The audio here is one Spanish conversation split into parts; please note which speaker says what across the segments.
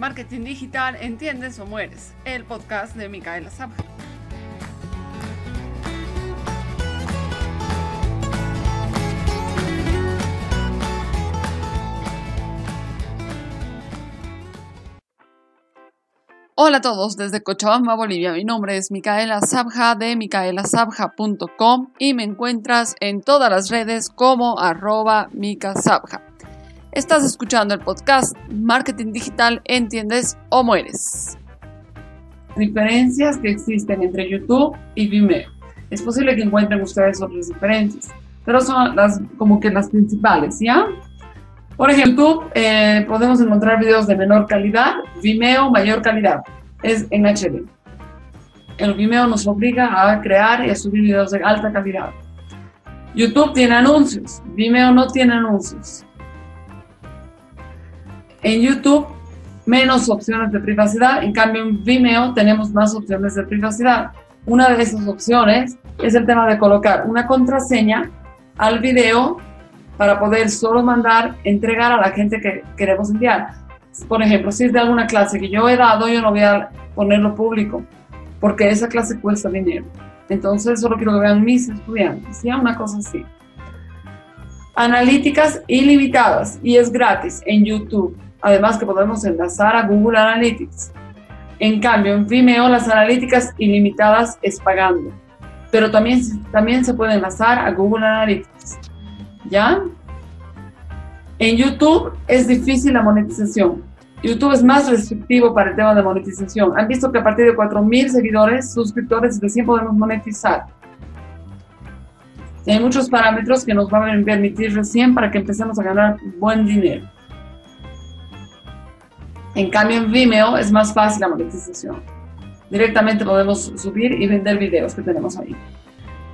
Speaker 1: Marketing Digital, ¿entiendes o mueres? El podcast de Micaela Sabja. Hola a todos desde Cochabamba, Bolivia. Mi nombre es Micaela Sabja de micaelasabja.com y me encuentras en todas las redes como arroba micasabja. Estás escuchando el podcast Marketing Digital, ¿entiendes o mueres? Diferencias que existen entre YouTube y Vimeo. Es posible que encuentren ustedes otras diferencias, pero son las como que las principales, ¿ya? Por ejemplo, YouTube eh, podemos encontrar videos de menor calidad, Vimeo mayor calidad, es en HD. El Vimeo nos obliga a crear y a subir videos de alta calidad. YouTube tiene anuncios, Vimeo no tiene anuncios. En YouTube, menos opciones de privacidad. En cambio, en Vimeo tenemos más opciones de privacidad. Una de esas opciones es el tema de colocar una contraseña al video para poder solo mandar, entregar a la gente que queremos enviar. Por ejemplo, si es de alguna clase que yo he dado, yo no voy a ponerlo público, porque esa clase cuesta dinero. Entonces, solo quiero que vean mis estudiantes, ¿ya? Una cosa así. Analíticas ilimitadas y es gratis en YouTube. Además que podemos enlazar a Google Analytics. En cambio, en Vimeo las analíticas ilimitadas es pagando. Pero también, también se puede enlazar a Google Analytics. ¿Ya? En YouTube es difícil la monetización. YouTube es más restrictivo para el tema de monetización. Han visto que a partir de 4.000 seguidores, suscriptores, recién podemos monetizar. Hay muchos parámetros que nos van a permitir recién para que empecemos a ganar buen dinero. En cambio, en Vimeo es más fácil la monetización. Directamente podemos subir y vender videos que tenemos ahí.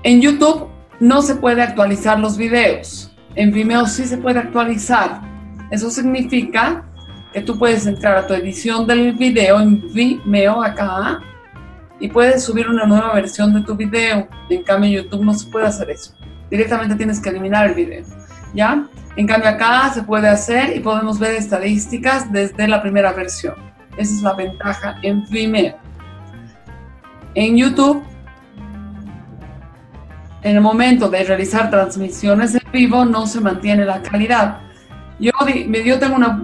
Speaker 1: En YouTube no se puede actualizar los videos. En Vimeo sí se puede actualizar. Eso significa que tú puedes entrar a tu edición del video en Vimeo acá y puedes subir una nueva versión de tu video. En cambio, en YouTube no se puede hacer eso. Directamente tienes que eliminar el video. ¿Ya? En cambio acá se puede hacer y podemos ver estadísticas desde la primera versión. Esa es la ventaja en Vimeo. En YouTube, en el momento de realizar transmisiones en vivo no se mantiene la calidad. Yo, yo tengo una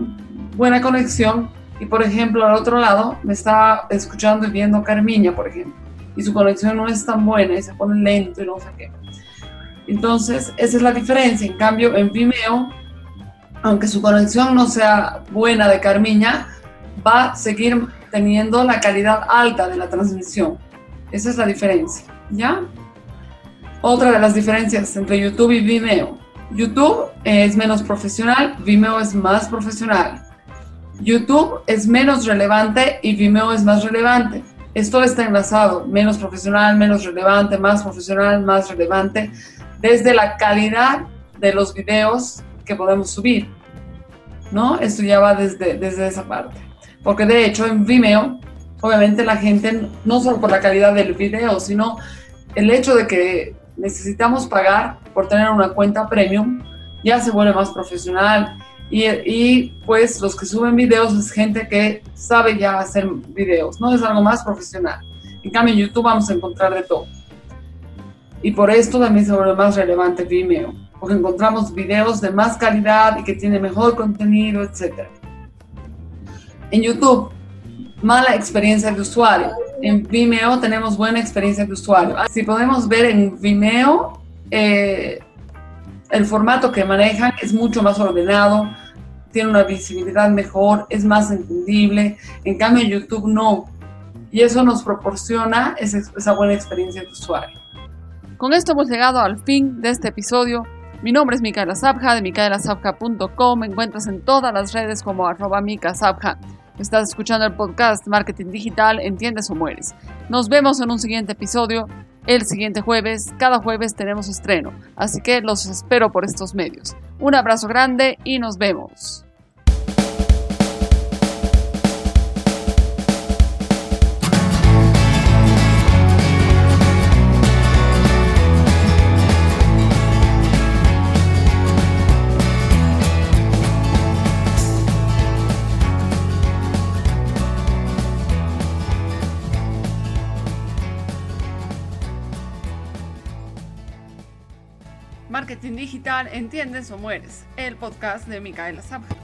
Speaker 1: buena conexión y por ejemplo al otro lado me está escuchando y viendo Carmiña, por ejemplo, y su conexión no es tan buena y se pone lento y no sé qué. Entonces, esa es la diferencia. En cambio, en Vimeo, aunque su conexión no sea buena de Carmiña, va a seguir teniendo la calidad alta de la transmisión. Esa es la diferencia, ¿ya? Otra de las diferencias entre YouTube y Vimeo. YouTube es menos profesional, Vimeo es más profesional. YouTube es menos relevante y Vimeo es más relevante. Esto está enlazado, menos profesional, menos relevante, más profesional, más relevante desde la calidad de los videos que podemos subir, ¿no? Va desde, desde esa parte. Porque de hecho en Vimeo, obviamente la gente, no solo por la calidad del video, sino el hecho de que necesitamos pagar por tener una cuenta premium, ya se vuelve más profesional. Y, y, pues los que suben videos es gente que sabe ya hacer videos, no es algo más profesional. En cambio en YouTube vamos a encontrar de todo. Y por esto también se vuelve más relevante Vimeo, porque encontramos videos de más calidad y que tiene mejor contenido, etc. En YouTube, mala experiencia de usuario.
Speaker 2: En Vimeo tenemos buena experiencia de usuario. Si podemos ver en Vimeo, eh, el formato que manejan es mucho más ordenado, tiene una visibilidad mejor, es más entendible. En cambio, en YouTube no. Y eso nos proporciona esa, esa buena experiencia de usuario.
Speaker 1: Con esto hemos llegado al fin de este episodio. Mi nombre es Micaela Sabja de micaelasabja.com. Me encuentras en todas las redes como arroba. Estás escuchando el podcast Marketing Digital, Entiendes o Mueres. Nos vemos en un siguiente episodio el siguiente jueves. Cada jueves tenemos estreno, así que los espero por estos medios. Un abrazo grande y nos vemos. Marketing Digital, ¿entiendes o mueres? El podcast de Micaela Sabja.